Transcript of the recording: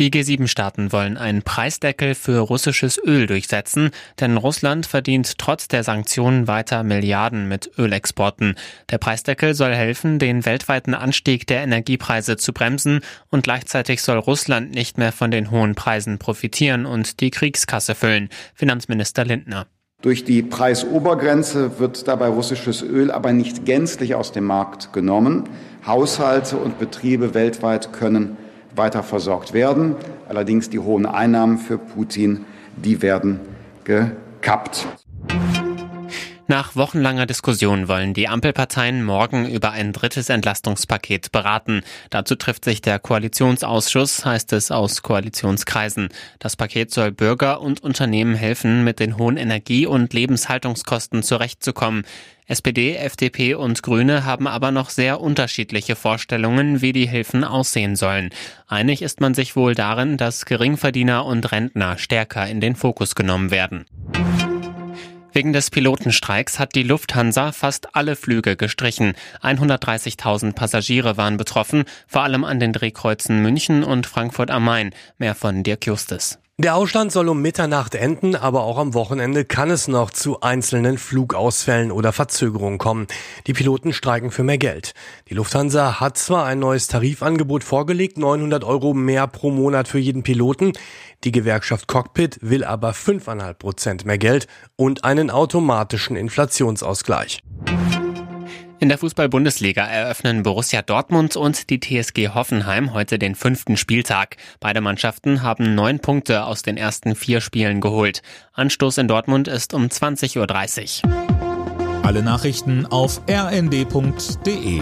Die G7-Staaten wollen einen Preisdeckel für russisches Öl durchsetzen, denn Russland verdient trotz der Sanktionen weiter Milliarden mit Ölexporten. Der Preisdeckel soll helfen, den weltweiten Anstieg der Energiepreise zu bremsen und gleichzeitig soll Russland nicht mehr von den hohen Preisen profitieren und die Kriegskasse füllen. Finanzminister Lindner. Durch die Preisobergrenze wird dabei russisches Öl aber nicht gänzlich aus dem Markt genommen. Haushalte und Betriebe weltweit können weiter versorgt werden. Allerdings die hohen Einnahmen für Putin, die werden gekappt. Nach wochenlanger Diskussion wollen die Ampelparteien morgen über ein drittes Entlastungspaket beraten. Dazu trifft sich der Koalitionsausschuss, heißt es aus Koalitionskreisen. Das Paket soll Bürger und Unternehmen helfen, mit den hohen Energie- und Lebenshaltungskosten zurechtzukommen. SPD, FDP und Grüne haben aber noch sehr unterschiedliche Vorstellungen, wie die Hilfen aussehen sollen. Einig ist man sich wohl darin, dass Geringverdiener und Rentner stärker in den Fokus genommen werden. Wegen des Pilotenstreiks hat die Lufthansa fast alle Flüge gestrichen. 130.000 Passagiere waren betroffen, vor allem an den Drehkreuzen München und Frankfurt am Main. Mehr von Dirk Justis. Der Ausstand soll um Mitternacht enden, aber auch am Wochenende kann es noch zu einzelnen Flugausfällen oder Verzögerungen kommen. Die Piloten streiken für mehr Geld. Die Lufthansa hat zwar ein neues Tarifangebot vorgelegt, 900 Euro mehr pro Monat für jeden Piloten. Die Gewerkschaft Cockpit will aber 5,5 Prozent mehr Geld und einen automatischen Inflationsausgleich. In der Fußball-Bundesliga eröffnen Borussia Dortmund und die TSG Hoffenheim heute den fünften Spieltag. Beide Mannschaften haben neun Punkte aus den ersten vier Spielen geholt. Anstoß in Dortmund ist um 20.30 Uhr. Alle Nachrichten auf rnd.de